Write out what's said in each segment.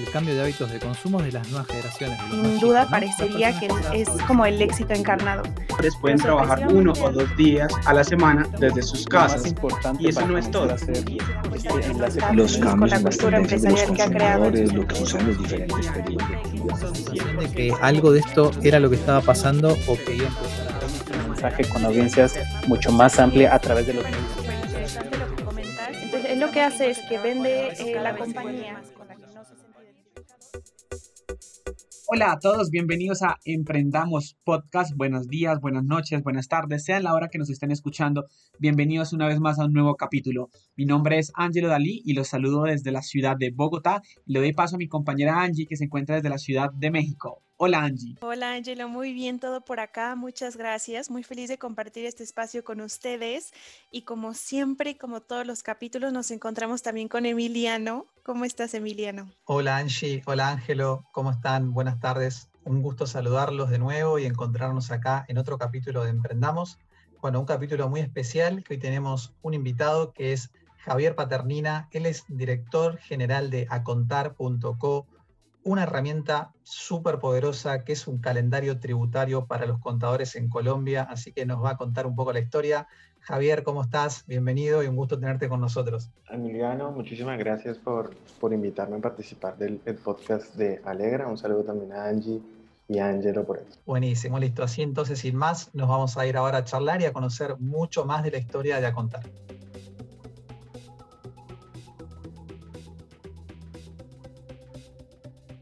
el cambio de hábitos de consumo de las nuevas generaciones. Sin duda parecería que es como el éxito encarnado. Pueden trabajar uno o dos días a la semana desde sus casas. Y eso no es todo. Los cambios con la cultura empresarial que ha creado. Lo que sucede en los diferentes de que algo de esto era lo que estaba pasando o que iba a empezar a un mensaje con audiencias mucho más amplia a través de los medios. Entonces, lo que hace es que vende eh, la compañía. Hola a todos, bienvenidos a Emprendamos Podcast. Buenos días, buenas noches, buenas tardes, sean la hora que nos estén escuchando. Bienvenidos una vez más a un nuevo capítulo. Mi nombre es Ángelo Dalí y los saludo desde la ciudad de Bogotá. Le doy paso a mi compañera Angie que se encuentra desde la ciudad de México. Hola Angie. Hola Angelo, muy bien todo por acá, muchas gracias. Muy feliz de compartir este espacio con ustedes y como siempre, como todos los capítulos, nos encontramos también con Emiliano. ¿Cómo estás Emiliano? Hola Angie, hola Ángelo, ¿cómo están? Buenas tardes. Un gusto saludarlos de nuevo y encontrarnos acá en otro capítulo de Emprendamos. Bueno, un capítulo muy especial que hoy tenemos un invitado que es Javier Paternina. Él es director general de acontar.co una herramienta súper poderosa que es un calendario tributario para los contadores en Colombia, así que nos va a contar un poco la historia. Javier, ¿cómo estás? Bienvenido y un gusto tenerte con nosotros. Emiliano, muchísimas gracias por, por invitarme a participar del podcast de Alegra. Un saludo también a Angie y a Angelo por eso. Buenísimo, listo. Así entonces, sin más, nos vamos a ir ahora a charlar y a conocer mucho más de la historia de A Contar.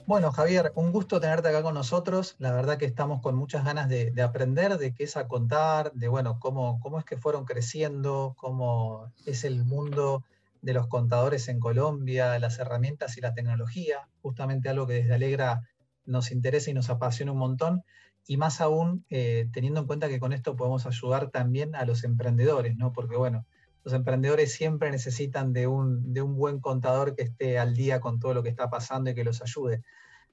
Bueno, Javier, un gusto tenerte acá con nosotros. La verdad que estamos con muchas ganas de, aprender de qué es a contar, de bueno, cómo, cómo es que fueron creciendo, cómo es el mundo de los contadores en Colombia, las herramientas y la tecnología, justamente algo que desde Alegra nos interesa y nos apasiona un montón, y más aún eh, teniendo en cuenta que con esto podemos ayudar también a los emprendedores, ¿no? Porque bueno, los emprendedores siempre necesitan de un, de un buen contador que esté al día con todo lo que está pasando y que los ayude.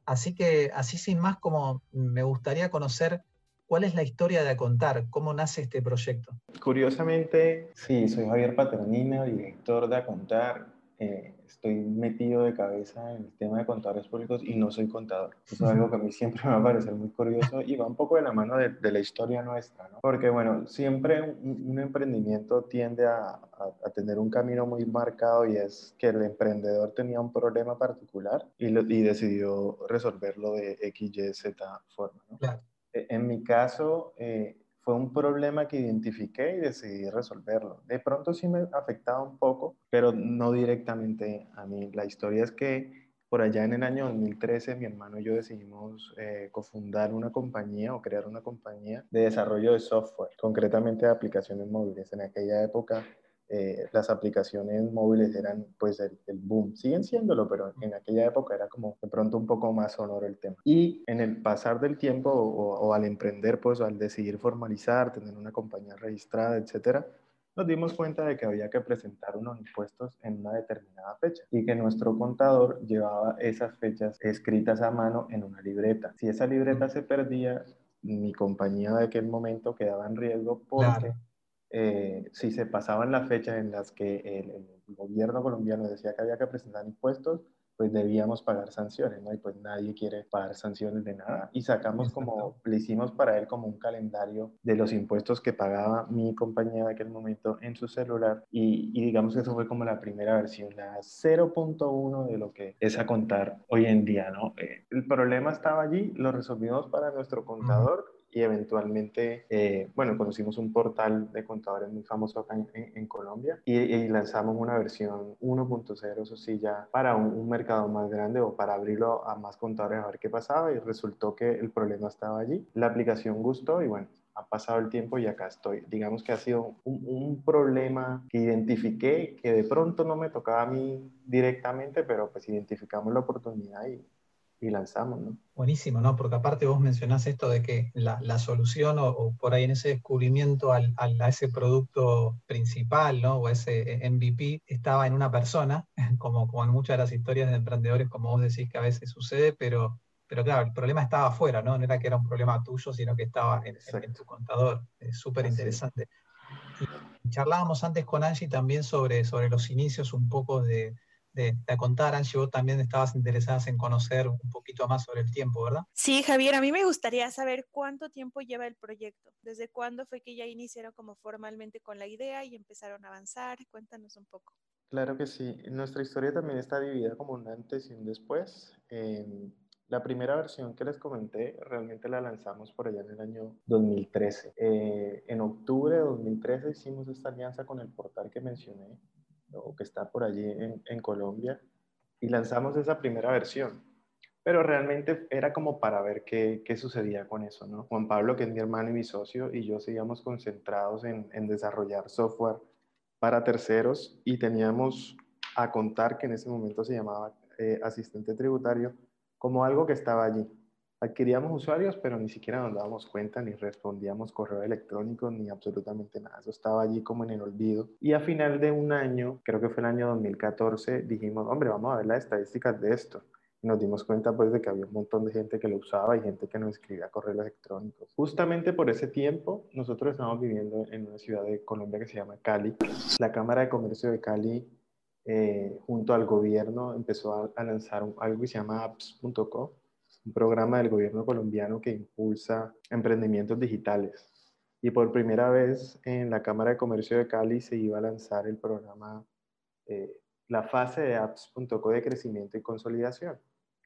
Así que, así sin más, como me gustaría conocer cuál es la historia de Acontar, cómo nace este proyecto. Curiosamente, sí, soy Javier Paternina, director de Acontar. Eh, estoy metido de cabeza en el tema de contadores públicos y no soy contador. Eso es algo que a mí siempre me va a parecer muy curioso y va un poco de la mano de, la historia nuestra, ¿no? Porque, bueno, siempre un, emprendimiento tiende a, a, tener un camino muy marcado y es que el emprendedor tenía un problema particular y, y decidió resolverlo de X, Y, Z forma, ¿no? Claro. E, en mi caso, eh, fue un problema que identifiqué y decidí resolverlo. De pronto sí me afectaba un poco, pero no directamente a mí. La historia es que por allá en el año 2013 mi hermano y yo decidimos eh, cofundar una compañía o crear una compañía de desarrollo de software, concretamente de aplicaciones móviles. En aquella época eh, las aplicaciones móviles eran pues el, boom, siguen siéndolo, pero en aquella época era como de pronto un poco más sonoro el tema. Y en el pasar del tiempo o, al emprender, pues al decidir formalizar, tener una compañía registrada, etcétera, nos dimos cuenta de que había que presentar unos impuestos en una determinada fecha y que nuestro contador llevaba esas fechas escritas a mano en una libreta. Si esa libreta se perdía, mi compañía de aquel momento quedaba en riesgo porque eh, si se pasaban las fechas en las que el, gobierno colombiano decía que había que presentar impuestos, pues debíamos pagar sanciones, ¿no? Y pues nadie quiere pagar sanciones de nada. Y sacamos como, le hicimos para él como un calendario de los impuestos que pagaba mi compañía de aquel momento en su celular. Y, digamos que eso fue como la primera versión, la 0.1 de lo que es a contar hoy en día, ¿no? Eh, el problema estaba allí, lo resolvimos para nuestro contador y eventualmente, eh, bueno, conocimos un portal de contadores muy famoso acá en, Colombia y, lanzamos una versión 1.0, eso sí, ya para un, mercado más grande o para abrirlo a más contadores a ver qué pasaba y resultó que el problema estaba allí. La aplicación gustó y bueno, ha pasado el tiempo y acá estoy. Digamos que ha sido un, un, problema que identifiqué, que de pronto no me tocaba a mí directamente, pero pues identificamos la oportunidad y, y lanzamos, ¿no? Buenísimo, ¿no? Porque aparte vos mencionás esto de que la, la solución o, por ahí en ese descubrimiento al, a ese producto principal, ¿no? O ese MVP estaba en una persona, como, como en muchas de las historias de emprendedores, como vos decís que a veces sucede, pero, pero claro, el problema estaba afuera, ¿no? No era que era un problema tuyo, sino que estaba en, en, tu contador. Es súper interesante. Y charlábamos antes con Angie también sobre, sobre los inicios un poco de, de, de contar. Angie, vos también estabas interesada en conocer un poquito más sobre el tiempo, ¿verdad? Sí, Javier, a mí me gustaría saber cuánto tiempo lleva el proyecto. ¿Desde cuándo fue que ya iniciaron como formalmente con la idea y empezaron a avanzar? Cuéntanos un poco. Claro que sí. Nuestra historia también está dividida como un antes y un después. Eh, la primera versión que les comenté realmente la lanzamos por allá en el año 2013. Eh, en octubre de 2013 hicimos esta alianza con el portal que mencioné, o que está por allí en, Colombia, y lanzamos esa primera versión. Pero realmente era como para ver qué, qué, sucedía con eso, ¿no? Juan Pablo, que es mi hermano y mi socio, y yo seguíamos concentrados en, en desarrollar software para terceros y teníamos a contar que en ese momento se llamaba eh, asistente tributario como algo que estaba allí. Adquiríamos usuarios, pero ni siquiera nos dábamos cuenta, ni respondíamos correo electrónico, ni absolutamente nada. Eso estaba allí como en el olvido. Y a final de un año, creo que fue el año 2014, dijimos, hombre, vamos a ver las estadísticas de esto. Nos dimos cuenta pues de que había un montón de gente que lo usaba y gente que nos escribía correos electrónicos. Justamente por ese tiempo, nosotros estamos viviendo en una ciudad de Colombia que se llama Cali. La Cámara de Comercio de Cali eh, junto al gobierno empezó a, a lanzar un, algo que se llama apps.co, un programa del gobierno colombiano que impulsa emprendimientos digitales. Y por primera vez en la Cámara de Comercio de Cali se iba a lanzar el programa, eh, la fase de apps.co de crecimiento y consolidación,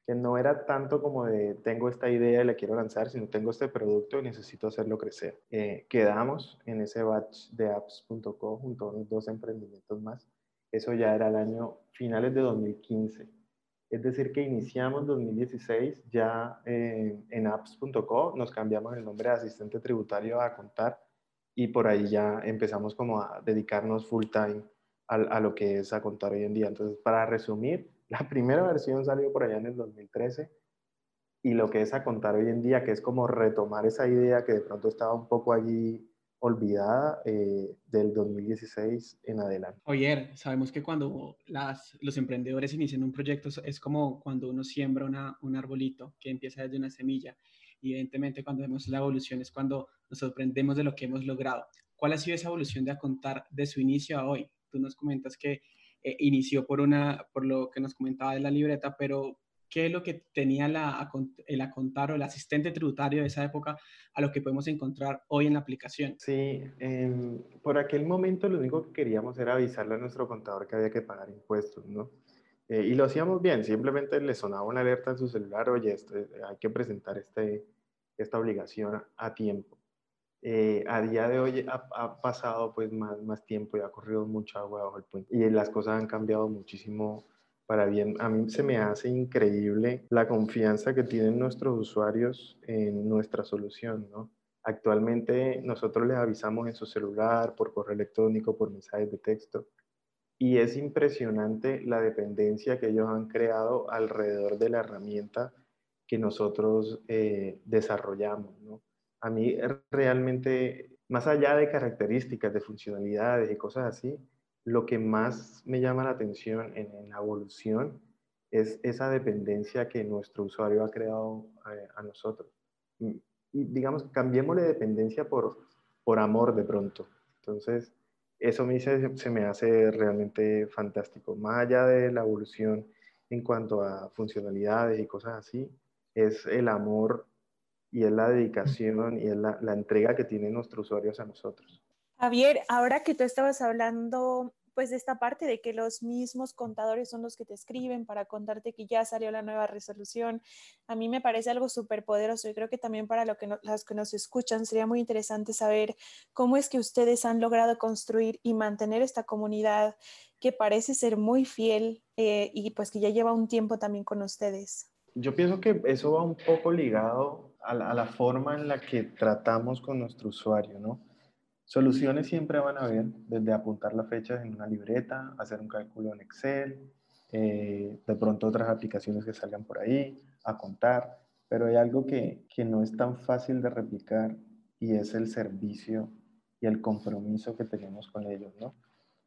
que no era tanto como de tengo esta idea y la quiero lanzar, sino tengo este producto y necesito hacerlo crecer. Eh, quedamos en ese batch de apps.co junto a unos dos emprendimientos más eso ya era el año finales de 2015. Es decir, que iniciamos 2016 ya eh, en apps.co, nos cambiamos el nombre de asistente tributario a contar y por ahí ya empezamos como a dedicarnos full time a, a, lo que es a contar hoy en día. Entonces, para resumir, la primera versión salió por allá en el 2013 y lo que es a contar hoy en día, que es como retomar esa idea que de pronto estaba un poco allí olvidada eh, del 2016 en adelante. Oyer, sabemos que cuando las, los emprendedores inician un proyecto es como cuando uno siembra una, un arbolito que empieza desde una semilla. Y evidentemente cuando vemos la evolución es cuando nos sorprendemos de lo que hemos logrado. ¿Cuál ha sido esa evolución de a contar de su inicio a hoy? Tú nos comentas que eh, inició por, una, por lo que nos comentaba de la libreta, pero qué es lo que tenía la, el a contar o el asistente tributario de esa época a lo que podemos encontrar hoy en la aplicación. Sí, eh, por aquel momento lo único que queríamos era avisarle a nuestro contador que había que pagar impuestos, ¿no? Eh, y lo hacíamos bien, simplemente le sonaba una alerta en su celular, oye, esto, hay que presentar este, esta obligación a tiempo. Eh, a día de hoy ha, ha, pasado pues más, más tiempo y ha corrido mucha agua bajo el puente y las cosas han cambiado muchísimo para bien. A mí se me hace increíble la confianza que tienen nuestros usuarios en nuestra solución. Actualmente nosotros les avisamos en su celular, por correo electrónico, por mensajes de texto. Y es impresionante la dependencia que ellos han creado alrededor de la herramienta que nosotros eh, desarrollamos. A mí realmente, más allá de características, de funcionalidades y cosas así, lo que más me llama la atención en, la evolución es esa dependencia que nuestro usuario ha creado a, eh, a nosotros. Y, y, digamos, cambiémosle dependencia por, por amor de pronto. Entonces, eso me se me hace realmente fantástico. Más allá de la evolución en cuanto a funcionalidades y cosas así, es el amor y es la dedicación y es la, la entrega que tienen nuestros usuarios a nosotros. Javier, ahora que tú estabas hablando pues de esta parte de que los mismos contadores son los que te escriben para contarte que ya salió la nueva resolución, a mí me parece algo súper poderoso y creo que también para lo que no, las que nos escuchan sería muy interesante saber cómo es que ustedes han logrado construir y mantener esta comunidad que parece ser muy fiel eh, y pues que ya lleva un tiempo también con ustedes. Yo pienso que eso va un poco ligado a la, a la forma en la que tratamos con nuestro usuario, ¿no? Soluciones siempre van a haber, desde apuntar las fechas en una libreta, hacer un cálculo en Excel, eh, de pronto otras aplicaciones que salgan por ahí, a contar, pero hay algo que, que no es tan fácil de replicar y es el servicio y el compromiso que tenemos con ellos, ¿no?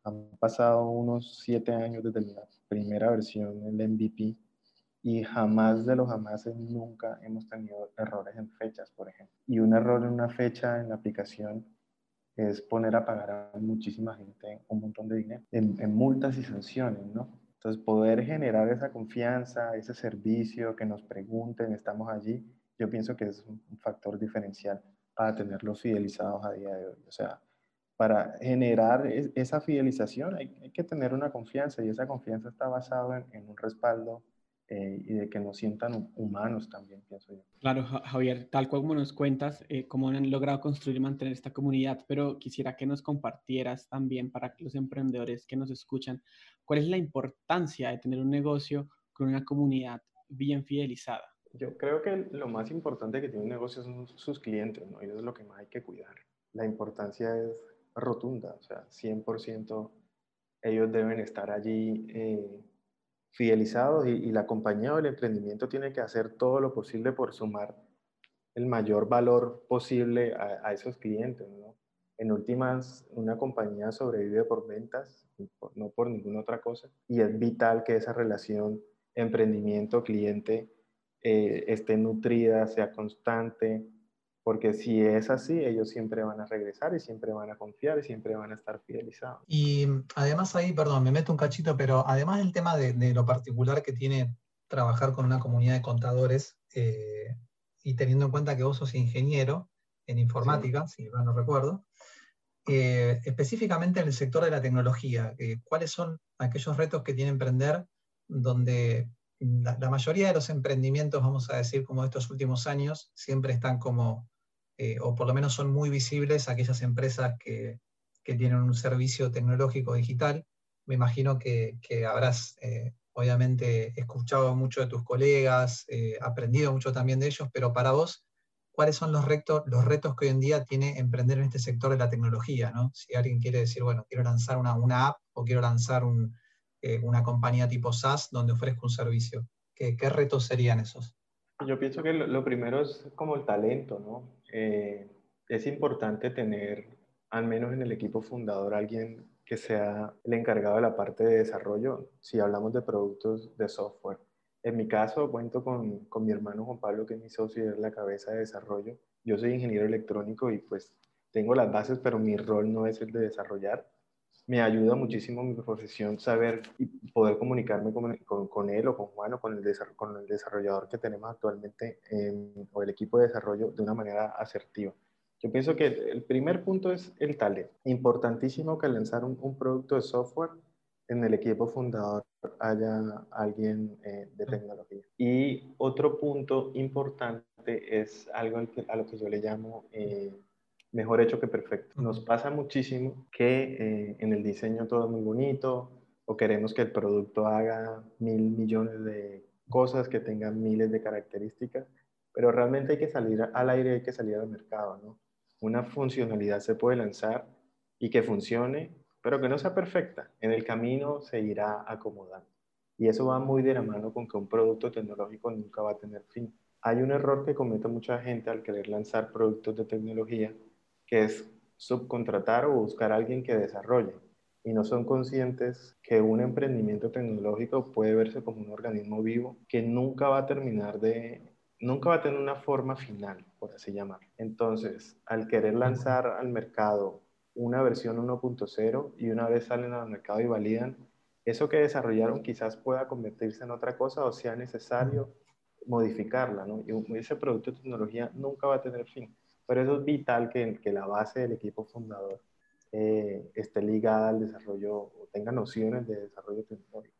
Han pasado unos siete años desde la primera versión, el MVP, y jamás de los jamás nunca hemos tenido errores en fechas, por ejemplo. Y un error en una fecha en la aplicación es poner a pagar a muchísima gente un montón de dinero en, en multas y sanciones, ¿no? Entonces, poder generar esa confianza, ese servicio, que nos pregunten, estamos allí, yo pienso que es un factor diferencial para tenerlos fidelizados a día de hoy. O sea, para generar esa fidelización hay, que tener una confianza y esa confianza está basada en, un respaldo eh, y de que nos sientan humanos también, pienso yo. Claro, Javier, tal cual como nos cuentas, eh, cómo han logrado construir y mantener esta comunidad, pero quisiera que nos compartieras también para los emprendedores que nos escuchan, cuál es la importancia de tener un negocio con una comunidad bien fidelizada. Yo creo que lo más importante que tiene un negocio son sus clientes, ¿no? Y eso es lo que más hay que cuidar. La importancia es rotunda, o sea, 100% ellos deben estar allí eh, fidelizados y, la compañía o el emprendimiento tiene que hacer todo lo posible por sumar el mayor valor posible a, esos clientes. En últimas, una compañía sobrevive por ventas, no por ninguna otra cosa, y es vital que esa relación emprendimiento-cliente eh, esté nutrida, sea constante, porque si es así, ellos siempre van a regresar y siempre van a confiar y siempre van a estar fidelizados. Y además ahí, perdón, me meto un cachito, pero además el tema de, lo particular que tiene trabajar con una comunidad de contadores eh, y teniendo en cuenta que vos sos ingeniero en informática, si mal no recuerdo, eh, específicamente en el sector de la tecnología, ¿cuáles son aquellos retos que tiene emprender donde la, mayoría de los emprendimientos, vamos a decir, como estos últimos años, siempre están como, eh, o por lo menos son muy visibles aquellas empresas que, tienen un servicio tecnológico digital. Me imagino que, habrás, eh, obviamente, escuchado mucho de tus colegas, eh, aprendido mucho también de ellos, pero para vos, ¿cuáles son los, retos, los retos que hoy en día tiene emprender en este sector de la tecnología? ¿no? Si alguien quiere decir, bueno, quiero lanzar una, una app o quiero lanzar un, eh, una compañía tipo SaaS donde ofrezca un servicio? ¿Qué, qué retos serían esos? Yo pienso que lo, primero es como el talento, ¿no? Eh, es importante tener, al menos en el equipo fundador, alguien que sea el encargado de la parte de desarrollo, si hablamos de productos de software. En mi caso, cuento con, con mi hermano Juan Pablo, que es mi socio y es la cabeza de desarrollo. Yo soy ingeniero electrónico y pues tengo las bases, pero mi rol no es el de desarrollar me ayuda muchísimo mi profesión saber y poder comunicarme con, con, él o con Juan o con el, con el desarrollador que tenemos actualmente o el equipo de desarrollo de una manera asertiva. Yo pienso que el primer punto es el talento. Importantísimo que al lanzar un, producto de software en el equipo fundador haya alguien eh, de tecnología. Y otro punto importante es algo a lo que yo le llamo eh, mejor hecho que perfecto. Nos pasa muchísimo que eh, en el diseño todo es muy bonito o queremos que el producto haga mil millones de cosas, que tenga miles de características, pero realmente hay que salir al aire, hay que salir al mercado, ¿no? Una funcionalidad se puede lanzar y que funcione, pero que no sea perfecta. En el camino se irá acomodando. Y eso va muy de la mano con que un producto tecnológico nunca va a tener fin. Hay un error que comete mucha gente al querer lanzar productos de tecnología que es subcontratar o buscar a alguien que desarrolle y no son conscientes que un emprendimiento tecnológico puede verse como un organismo vivo que nunca va a terminar de, nunca va a tener una forma final, por así llamar. Entonces, al querer lanzar al mercado una versión 1.0 y una vez salen al mercado y validan, eso que desarrollaron quizás pueda convertirse en otra cosa o sea necesario modificarla, ¿no? Y ese producto de tecnología nunca va a tener fin. Pero eso es vital que, que la base del equipo fundador eh, esté ligada al desarrollo o tenga nociones de desarrollo tecnológico.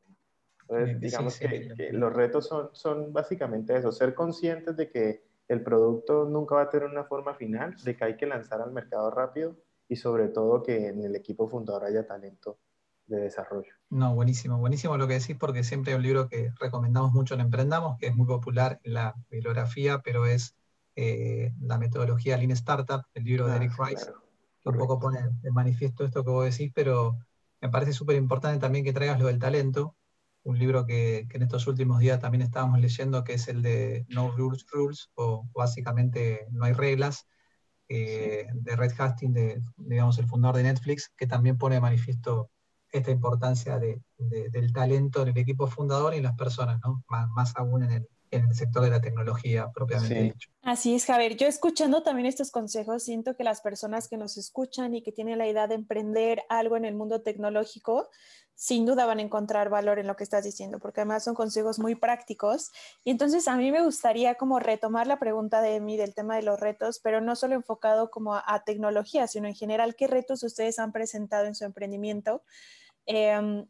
Entonces, digamos que, los retos son, son básicamente eso, ser conscientes de que el producto nunca va a tener una forma final, de que hay que lanzar al mercado rápido y sobre todo que en el equipo fundador haya talento de desarrollo. No, buenísimo, buenísimo lo que decís porque siempre hay un libro que recomendamos mucho en Emprendamos, que es muy popular en la bibliografía, pero es eh, la metodología Lean Startup, el libro de ah, Eric Rice, que un poco pone de manifiesto esto que vos decís, pero me parece súper importante también que traigas lo del talento, un libro que, en estos últimos días también estábamos leyendo, que es el de No Rules Rules, o básicamente No hay reglas, eh, de Red Hastings, de, digamos, el fundador de Netflix, que también pone de manifiesto esta importancia del talento en el equipo fundador y en las personas, ¿no? más, más aún en el, en el sector de la tecnología propiamente dicho. Así es, Javier. Yo escuchando también estos consejos, siento que las personas que nos escuchan y que tienen la idea de emprender algo en el mundo tecnológico, sin duda van a encontrar valor en lo que estás diciendo, porque además son consejos muy prácticos. Y entonces a mí me gustaría como retomar la pregunta de mí del tema de los retos, pero no solo enfocado como a, tecnología, sino en general, ¿qué retos ustedes han presentado en su emprendimiento? Em,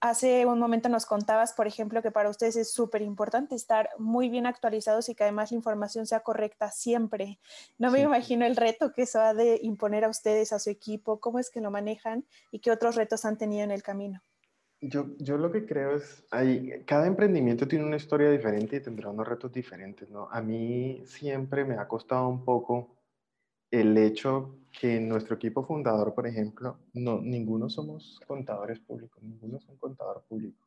hace un momento nos contabas, por ejemplo, que para ustedes es súper importante estar muy bien actualizados y que además la información sea correcta siempre. No me imagino el reto que eso ha de imponer a ustedes, a su equipo, cómo es que lo manejan y qué otros retos han tenido en el camino. Yo, yo lo que creo es, hay, cada emprendimiento tiene una historia diferente y tendrá unos retos diferentes, ¿no? A mí siempre me ha costado un poco el hecho que nuestro equipo fundador, por ejemplo, no, ninguno somos contadores públicos, ninguno es un contador público.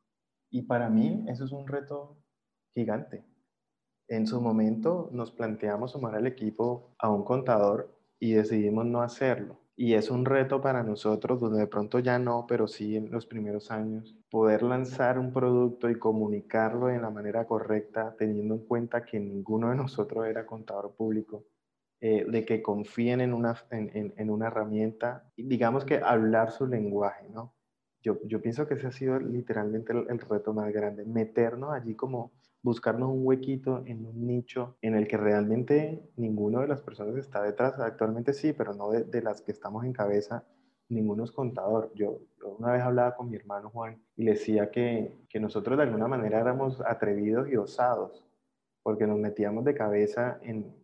Y para mí eso es un reto gigante. En su momento nos planteamos sumar al equipo a un contador y decidimos no hacerlo. Y es un reto para nosotros, donde de pronto ya no, pero sí en los primeros años, poder lanzar un producto y comunicarlo de la manera correcta, teniendo en cuenta que ninguno de nosotros era contador público eh, de que confíen en una, en, en, una herramienta digamos que hablar su lenguaje, ¿no? Yo, yo pienso que ese ha sido literalmente el, reto más grande, meternos allí como buscarnos un huequito en un nicho en el que realmente ninguno de las personas está detrás, actualmente sí, pero no de, de las que estamos en cabeza, ninguno es contador. Yo, una vez hablaba con mi hermano Juan y le decía que, que nosotros de alguna manera éramos atrevidos y osados, porque nos metíamos de cabeza en,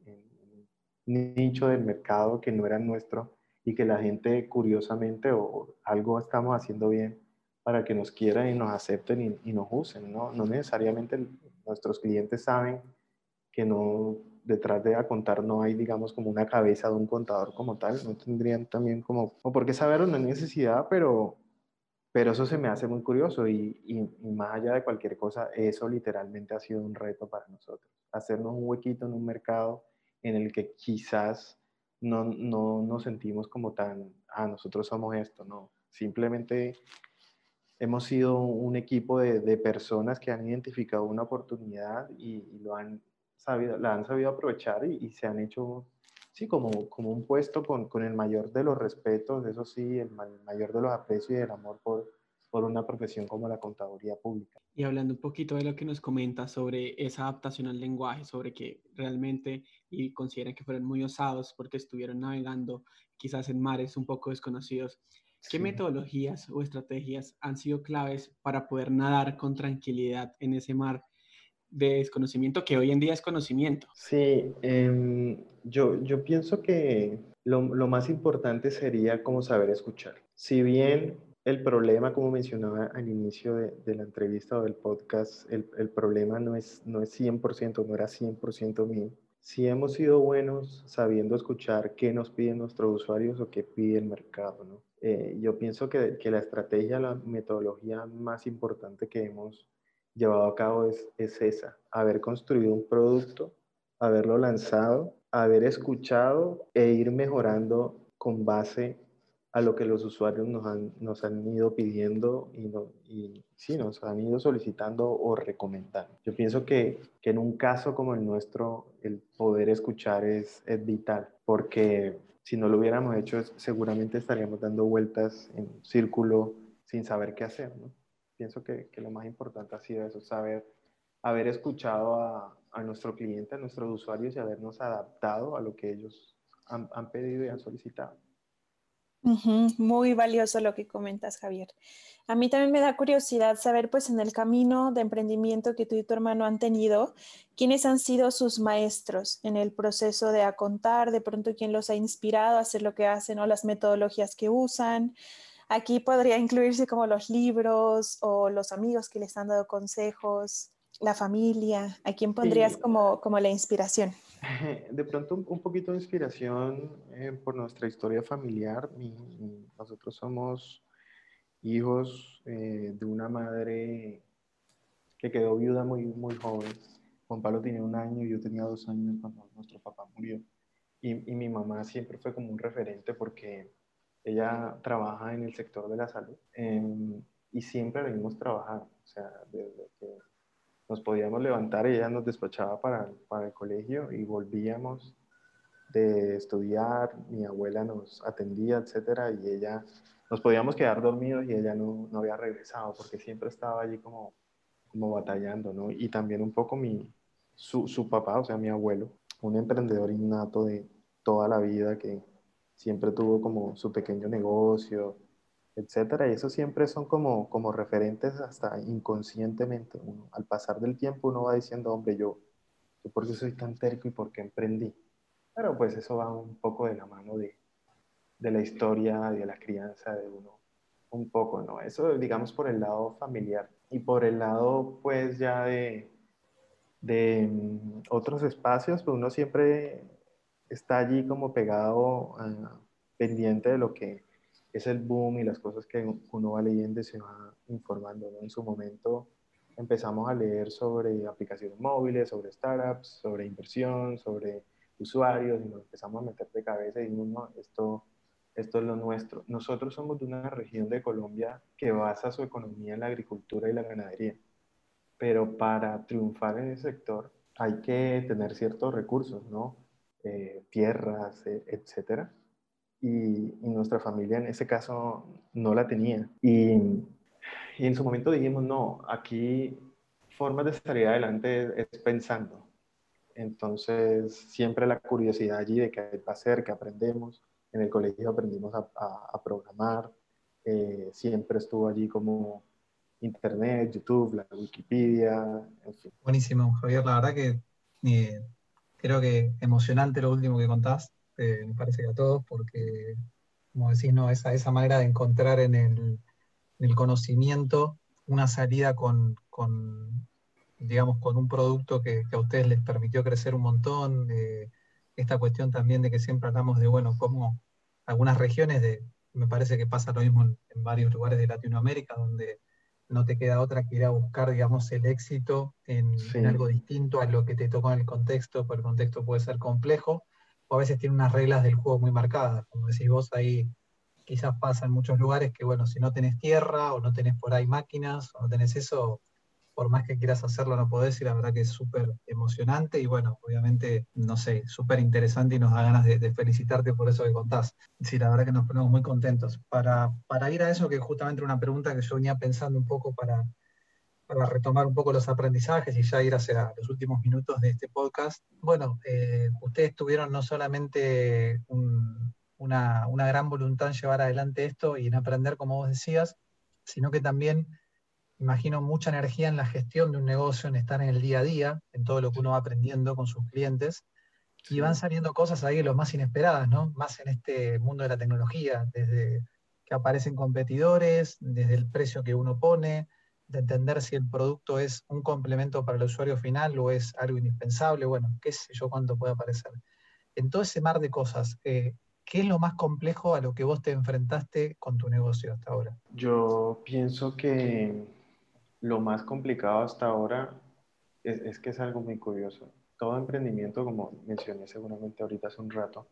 nicho del mercado que no era nuestro y que la gente curiosamente o algo estamos haciendo bien para que nos quieran y nos acepten y, nos usen, ¿no? No necesariamente nuestros clientes saben que no detrás de contar no hay, digamos, como una cabeza de un contador como tal, no tendrían también como, o por qué saberlo, no necesidad, pero, pero eso se me hace muy curioso y, y, más allá de cualquier cosa, eso literalmente ha sido un reto para nosotros, hacernos un huequito en un mercado en el que quizás no, no nos sentimos como tan, ah, nosotros somos esto, no. Simplemente hemos sido un equipo de, de personas que han identificado una oportunidad y, lo han sabido, la han sabido aprovechar y, se han hecho, sí, como, como un puesto con, con, el mayor de los respetos, eso sí, el mayor de los aprecios y del amor por, por una profesión como la contaduría pública. Y hablando un poquito de lo que nos comenta sobre esa adaptación al lenguaje, sobre que realmente y consideran que fueron muy osados porque estuvieron navegando quizás en mares un poco desconocidos. ¿Qué metodologías o estrategias han sido claves para poder nadar con tranquilidad en ese mar de desconocimiento que hoy en día es conocimiento? Sí, em, yo, yo pienso que lo, lo más importante sería como saber escuchar. Si bien el problema, como mencionaba al inicio de, la entrevista o del podcast, el, problema no es, no es 100%, no era 100% mío. Si hemos sido buenos sabiendo escuchar qué nos piden nuestros usuarios o qué pide el mercado, ¿no? Eh, yo pienso que, que, la estrategia, la metodología más importante que hemos llevado a cabo es, es esa, haber construido un producto, haberlo lanzado, haber escuchado e ir mejorando con base a lo que los usuarios nos han, nos han ido pidiendo y, no, sí, nos han ido solicitando o recomendando. Yo pienso que, que, en un caso como el nuestro, el poder escuchar es, es vital, porque si no lo hubiéramos hecho, seguramente estaríamos dando vueltas en círculo sin saber qué hacer. ¿no? Pienso que, que, lo más importante ha sido eso, saber, haber escuchado a, a nuestro cliente, a nuestros usuarios y habernos adaptado a lo que ellos han, han pedido y han solicitado. Muy valioso lo que comentas, Javier. A mí también me da curiosidad saber, pues, en el camino de emprendimiento que tú y tu hermano han tenido, quiénes han sido sus maestros en el proceso de a contar, de pronto quién los ha inspirado a hacer lo que hacen o las metodologías que usan. Aquí podría incluirse como los libros o los amigos que les han dado consejos, la familia. ¿A quién pondrías como, como la inspiración? De pronto un poquito de inspiración eh, por nuestra historia familiar. nosotros somos hijos eh, de una madre que quedó viuda muy, muy joven. Juan Pablo tenía un año y yo tenía dos años cuando nuestro papá murió. Y, mi mamá siempre fue como un referente porque ella trabaja en el sector de la salud em, y siempre la vimos trabajar. O sea, desde que nos podíamos levantar y ella nos despachaba para, para el colegio y volvíamos de estudiar, mi abuela nos atendía, etcétera, y ella, nos podíamos quedar dormidos y ella no, no había regresado porque siempre estaba allí como, como batallando, ¿no? Y también un poco mi, su, su papá, o sea, mi abuelo, un emprendedor innato de toda la vida que siempre tuvo como su pequeño negocio, etcétera, y eso siempre son como, como referentes hasta inconscientemente. Al pasar del tiempo uno va diciendo, hombre, yo, yo por qué soy tan terco y por qué emprendí. Pero pues eso va un poco de la mano de, de la historia, de la crianza de uno, un poco, ¿no? Eso digamos por el lado familiar y por el lado pues ya de, de mm, otros espacios, pues uno siempre está allí como pegado, uh, pendiente de lo que es el boom y las cosas que uno va leyendo y se va informando. ¿no? En su momento empezamos a leer sobre aplicaciones móviles, sobre startups, sobre inversión, sobre usuarios y nos empezamos a meter de cabeza y uno, esto, esto es lo nuestro. Nosotros somos de una región de Colombia que basa su economía en la agricultura y la ganadería, pero para triunfar en ese sector hay que tener ciertos recursos, ¿no? Eh, tierras, eh, etcétera y, nuestra familia en ese caso no la tenía. Y, y, en su momento dijimos, no, aquí formas de salir adelante es, pensando. Entonces, siempre la curiosidad allí de qué va a ser, qué aprendemos. En el colegio aprendimos a, a, programar. Eh, siempre estuvo allí como Internet, YouTube, la Wikipedia, en fin. Buenísimo, Javier. La verdad que eh, creo que emocionante lo último que contás. Eh, me parece que a todos, porque, como decís, no, esa, esa manera de encontrar en el, en el conocimiento una salida con, con, digamos, con un producto que, que, a ustedes les permitió crecer un montón. Eh, esta cuestión también de que siempre hablamos de, bueno, cómo algunas regiones, de, me parece que pasa lo mismo en, en varios lugares de Latinoamérica, donde no te queda otra que ir a buscar, digamos, el éxito en, sí. en, algo distinto a lo que te tocó en el contexto, porque el contexto puede ser complejo, o a veces tiene unas reglas del juego muy marcadas. Como decís vos, ahí quizás pasa en muchos lugares que, bueno, si no tenés tierra o no tenés por ahí máquinas o no tenés eso, por más que quieras hacerlo no podés y la verdad que es súper emocionante y bueno, obviamente, no sé, súper interesante y nos da ganas de, felicitarte por eso que contás. Sí, la verdad que nos ponemos muy contentos. Para, para ir a eso, que justamente una pregunta que yo venía pensando un poco para, para retomar un poco los aprendizajes y ya ir hacia los últimos minutos de este podcast. Bueno, eh, ustedes tuvieron no solamente un, una, una, gran voluntad en llevar adelante esto y en aprender, como vos decías, sino que también, imagino, mucha energía en la gestión de un negocio, en estar en el día a día, en todo lo que uno va aprendiendo con sus clientes. Y van saliendo cosas ahí lo más inesperadas, ¿no? Más en este mundo de la tecnología, desde que aparecen competidores, desde el precio que uno pone, de entender si el producto es un complemento para el usuario final o es algo indispensable, bueno, qué sé yo cuánto puede aparecer. En todo ese mar de cosas, eh, ¿qué es lo más complejo a lo que vos te enfrentaste con tu negocio hasta ahora? Yo pienso que lo más complicado hasta ahora es, es que es algo muy curioso. Todo emprendimiento, como mencioné seguramente ahorita hace un rato,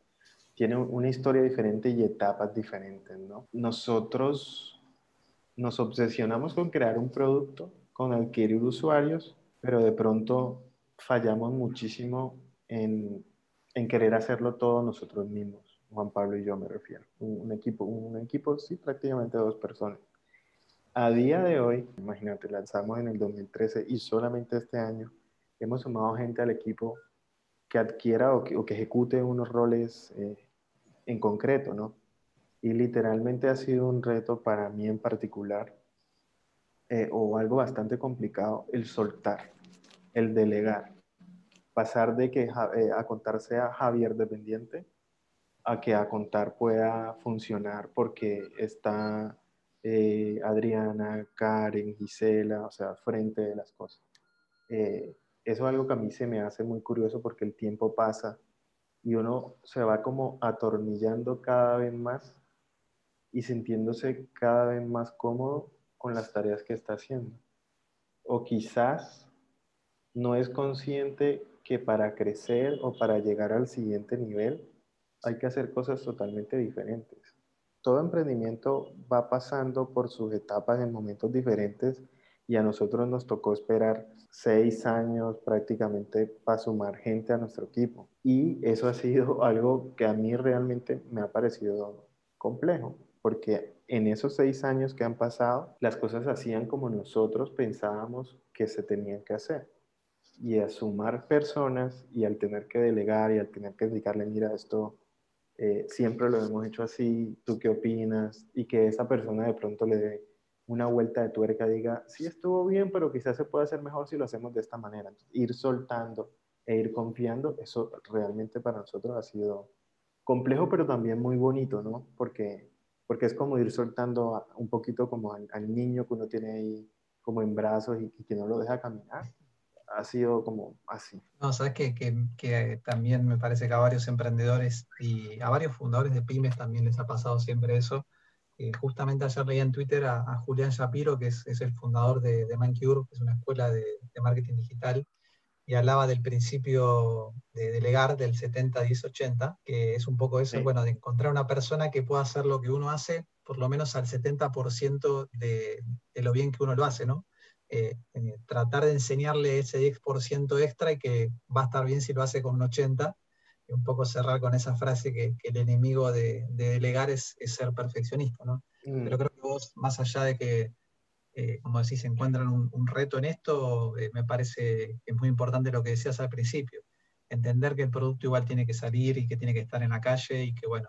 tiene una historia diferente y etapas diferentes, ¿no? Nosotros nos obsesionamos con crear un producto, con adquirir usuarios, pero de pronto fallamos muchísimo en, en querer hacerlo todo nosotros mismos. Juan Pablo y yo me refiero. Un, un, equipo, un equipo, sí, prácticamente dos personas. A día de hoy, imagínate, lanzamos en el 2013 y solamente este año hemos sumado gente al equipo que adquiera o que, o que ejecute unos roles eh, en concreto, ¿no? Y literalmente ha sido un reto para mí en particular, eh, o algo bastante complicado, el soltar, el delegar. Pasar de que eh, a contar sea Javier dependiente a que a contar pueda funcionar porque está eh, Adriana, Karen, Gisela, o sea, frente de las cosas. Eso es algo que a mí se me hace muy curioso porque el tiempo pasa y uno se va como atornillando cada vez más y sintiéndose cada vez más cómodo con las tareas que está haciendo. O quizás no es consciente que para crecer o para llegar al siguiente nivel hay que hacer cosas totalmente diferentes. Todo emprendimiento va pasando por sus etapas en momentos diferentes y a nosotros nos tocó esperar seis años prácticamente para sumar gente a nuestro equipo. Y eso ha sido algo que a mí realmente me ha parecido complejo, porque en esos seis años que han pasado, las cosas hacían como nosotros pensábamos que se tenían que hacer. Y a sumar personas y al tener que delegar y al tener que dedicarle, mira, esto eh, siempre lo hemos hecho así, ¿tú qué opinas? Y que esa persona de pronto le dé una vuelta de tuerca, diga, sí estuvo bien, pero quizás se puede hacer mejor si lo hacemos de esta manera. ir soltando e ir confiando, eso realmente para nosotros ha sido complejo, pero también muy bonito, ¿no? Porque, porque es como ir soltando un poquito como al, niño que uno tiene ahí como en brazos y, que no lo deja caminar. Ha sido como así. No, sabes que, que, que, también me parece que a varios emprendedores y a varios fundadores de pymes también les ha pasado siempre eso, eh, justamente ayer leí en Twitter a, Julián Shapiro, que es, el fundador de, de Mancure, que es una escuela de, marketing digital, y hablaba del principio de delegar del 70-10-80, que es un poco eso, bueno, de encontrar una persona que pueda hacer lo que uno hace, por lo menos al 70% de, de, lo bien que uno lo hace, ¿no? Eh, eh, tratar de enseñarle ese 10% extra y que va a estar bien si lo hace con un 80%, un poco cerrar con esa frase que, el enemigo de, delegar es, ser perfeccionista, ¿no? Mm. Pero creo que vos, más allá de que, eh, como decís, encuentran un, reto en esto, eh, me parece que es muy importante lo que decías al principio, entender que el producto igual tiene que salir y que tiene que estar en la calle y que, bueno,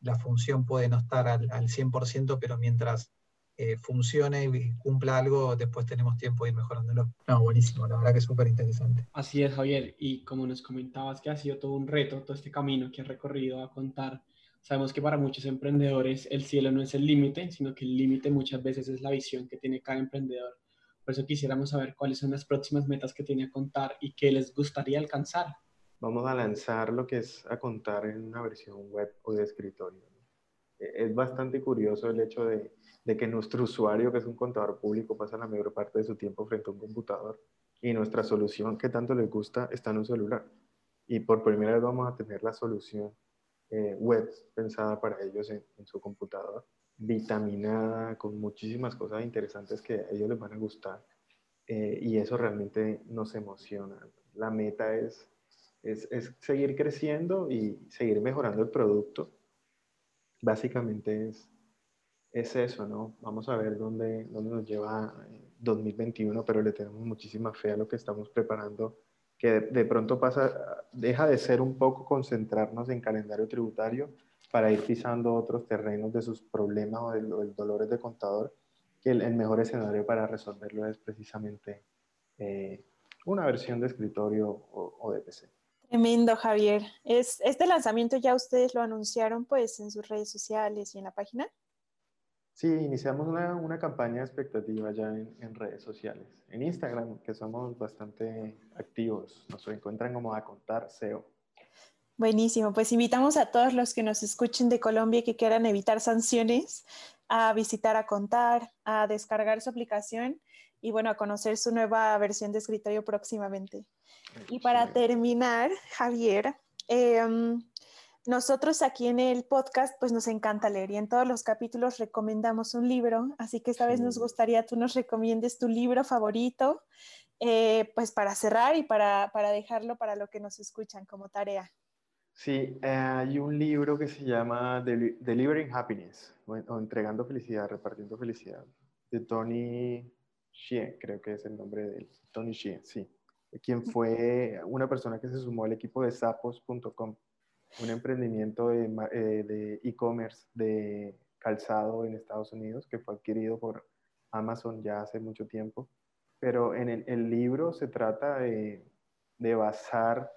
la función puede no estar al, al 100%, pero mientras eh, funcione y cumpla algo, después tenemos tiempo de ir mejorándolo. No, buenísimo, la verdad que es súper interesante. Así es, Javier, y como nos comentabas que ha sido todo un reto, todo este camino que has recorrido a contar, sabemos que para muchos emprendedores el cielo no es el límite, sino que el límite muchas veces es la visión que tiene cada emprendedor. Por eso quisiéramos saber cuáles son las próximas metas que tiene a contar y qué les gustaría alcanzar. Vamos a lanzar lo que es a contar en una versión web o de escritorio. E-, es bastante curioso el hecho de que nuestro usuario, que es un contador público, pasa la mayor parte de su tiempo frente a un computador y nuestra solución que tanto les gusta está en un celular. Y por primera vez vamos a tener la solución eh, web pensada para ellos en, su computador, vitaminada, con muchísimas cosas interesantes que a ellos les van a gustar. Eh, y eso realmente nos emociona. La meta es, es, es seguir creciendo y seguir mejorando el producto. Básicamente es es eso, ¿no? Vamos a ver dónde, dónde nos lleva 2021, eh, pero le tenemos muchísima fe a lo que estamos preparando, que de, pronto pasa, deja de ser un poco concentrarnos en calendario tributario para ir pisando otros terrenos de sus problemas o de los dolores de contador, que el, mejor escenario para resolverlo es precisamente eh, una versión de escritorio o, o de PC. Tremendo, Javier. ¿Es, ¿Este lanzamiento ya ustedes lo anunciaron pues en sus redes sociales y en la página? Sí, iniciamos una, una campaña de expectativa ya en, en, redes sociales. En Instagram, que somos bastante activos, nos encuentran como a contar SEO. Buenísimo, pues invitamos a todos los que nos escuchen de Colombia y que quieran evitar sanciones a visitar a contar, a descargar su aplicación y bueno, a conocer su nueva versión de escritorio próximamente. Y para terminar, Javier, eh, nosotros aquí en el podcast pues nos encanta leer y en todos los capítulos recomendamos un libro, así que esta vez nos gustaría tú nos recomiendes tu libro favorito, eh, pues para cerrar y para, para, dejarlo para lo que nos escuchan como tarea. Sí, eh, hay un libro que se llama Delivering Happiness o, Entregando Felicidad, Repartiendo Felicidad, de Tony Xie, creo que es el nombre de él, Tony Xie, sí, quien fue una persona que se sumó al equipo de sapos.com un emprendimiento eh, de e-commerce de, calzado en Estados Unidos que fue adquirido por Amazon ya hace mucho tiempo. Pero en el, libro se trata de, basar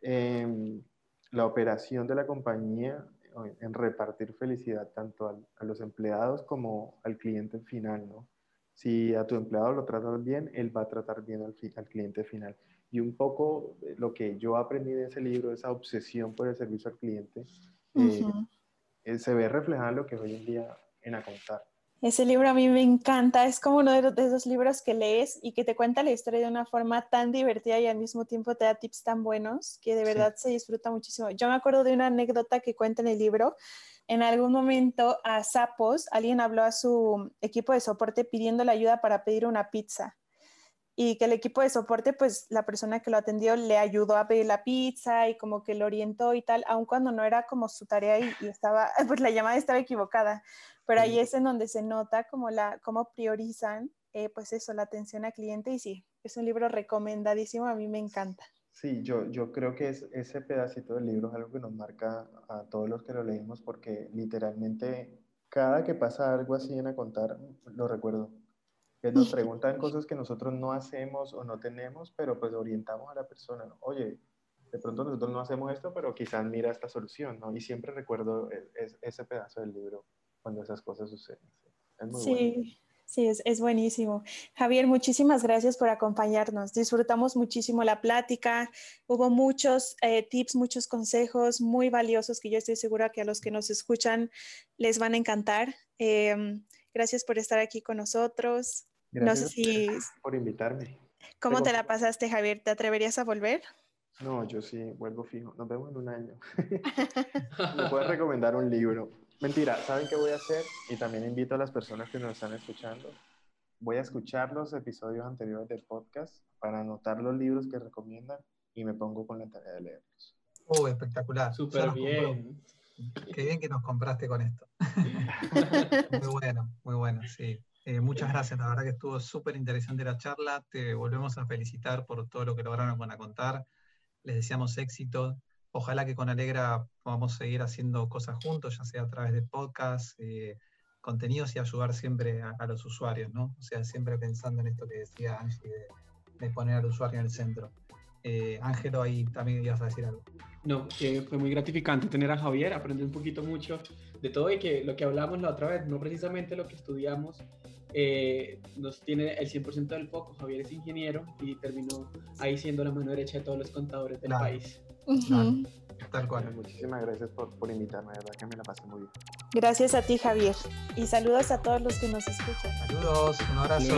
em, la operación de la compañía en, repartir felicidad tanto a los empleados como al cliente final, ¿no? Si a tu empleado lo tratas bien, él va a tratar bien al, al cliente final. Y un poco lo que yo aprendí de ese libro, esa obsesión por el servicio al cliente, eh, eh, se ve reflejado en lo que hoy en día en Acontar. Ese libro a mí me encanta, es como uno de, esos libros que lees y que te cuenta la historia de una forma tan divertida y al mismo tiempo te da tips tan buenos que de verdad se disfruta muchísimo. Yo me acuerdo de una anécdota que cuenta en el libro. En algún momento a Sapos, alguien habló a su equipo de soporte pidiendo la ayuda para pedir una pizza y que el equipo de soporte, pues la persona que lo atendió le ayudó a pedir la pizza y como que lo orientó y tal, aun cuando no era como su tarea y, estaba, pues la llamada estaba equivocada, pero ahí es en donde se nota como la, cómo priorizan, eh, pues eso, la atención al cliente y sí, es un libro recomendadísimo, a mí me encanta. Sí, yo, yo creo que es, ese pedacito del libro es algo que nos marca a todos los que lo leímos porque literalmente cada que pasa algo así en a contar, lo recuerdo que nos preguntan cosas que nosotros no hacemos o no tenemos, pero pues orientamos a la persona, Oye, de pronto nosotros no hacemos esto, pero quizás mira esta solución, ¿no? Y siempre recuerdo e, ese pedazo del libro cuando esas cosas suceden. Es muy sí. Sí, es, es, buenísimo. Javier, muchísimas gracias por acompañarnos. Disfrutamos muchísimo la plática. Hubo muchos eh, tips, muchos consejos muy valiosos que yo estoy segura que a los que nos escuchan les van a encantar. Em, gracias por estar aquí con nosotros. Gracias no sé si... por invitarme. ¿Cómo te la pasaste, Javier? ¿Te atreverías a volver? No, yo sí, vuelvo fijo. Nos vemos en un año. Me puedes recomendar un libro. Mentira, ¿saben qué voy a hacer? Y también invito a las personas que nos están escuchando. Voy a escuchar los episodios anteriores del podcast para anotar los libros que recomiendan y me pongo con la tarea de leerlos. Oh, espectacular. Súper bien. Qué bien que nos compraste con esto. muy bueno, muy bueno, sí. Eh, muchas gracias, la verdad que estuvo súper interesante la charla. Te volvemos a felicitar por todo lo que lograron con a contar. Les deseamos éxito. Ojalá que con Alegra podamos seguir haciendo cosas juntos, ya sea a través de podcasts, eh, contenidos y ayudar siempre a, los usuarios, ¿no? O sea, siempre pensando en esto que decía Angie de, poner al usuario en el centro. Eh, Ángelo, ahí también ibas a decir algo. No, que fue muy gratificante tener a Javier, aprender un poquito mucho de todo y que lo que hablamos la otra vez, no precisamente lo que estudiamos, eh, nos tiene el 100% del foco. Javier es ingeniero y terminó ahí siendo la mano derecha de todos los contadores del país. Tal cual. Muchísimas gracias por, por invitarme, de verdad que me la pasé muy bien. Gracias a ti, Javier. Y saludos a todos los que nos escuchan. Saludos, un abrazo.